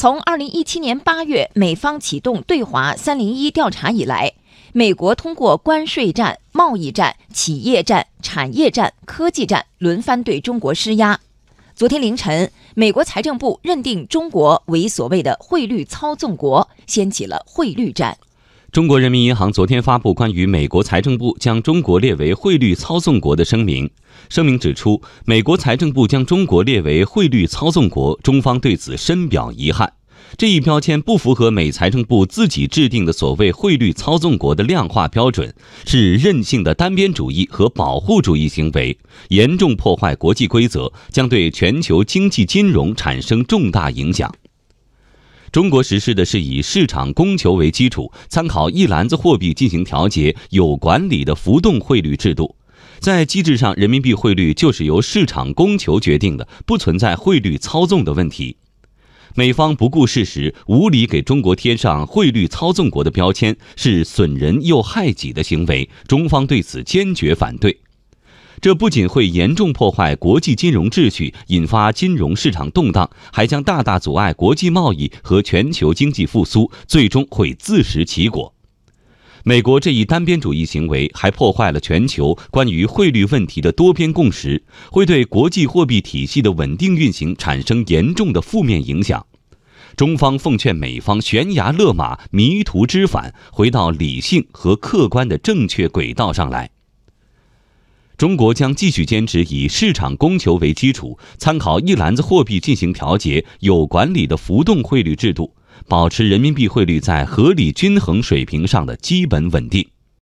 从二零一七年八月美方启动对华“三零一”调查以来，美国通过关税战、贸易战、企业战、产业战、科技战轮番对中国施压。昨天凌晨，美国财政部认定中国为所谓的汇率操纵国，掀起了汇率战。中国人民银行昨天发布关于美国财政部将中国列为汇率操纵国的声明。声明指出，美国财政部将中国列为汇率操纵国，中方对此深表遗憾。这一标签不符合美财政部自己制定的所谓汇率操纵国的量化标准，是任性的单边主义和保护主义行为，严重破坏国际规则，将对全球经济金融产生重大影响。中国实施的是以市场供求为基础，参考一篮子货币进行调节、有管理的浮动汇率制度。在机制上，人民币汇率就是由市场供求决定的，不存在汇率操纵的问题。美方不顾事实，无理给中国贴上汇率操纵国的标签，是损人又害己的行为。中方对此坚决反对。这不仅会严重破坏国际金融秩序，引发金融市场动荡，还将大大阻碍国际贸易和全球经济复苏，最终会自食其果。美国这一单边主义行为还破坏了全球关于汇率问题的多边共识，会对国际货币体系的稳定运行产生严重的负面影响。中方奉劝美方悬崖勒马、迷途知返，回到理性和客观的正确轨道上来。中国将继续坚持以市场供求为基础，参考一篮子货币进行调节、有管理的浮动汇率制度，保持人民币汇率在合理均衡水平上的基本稳定。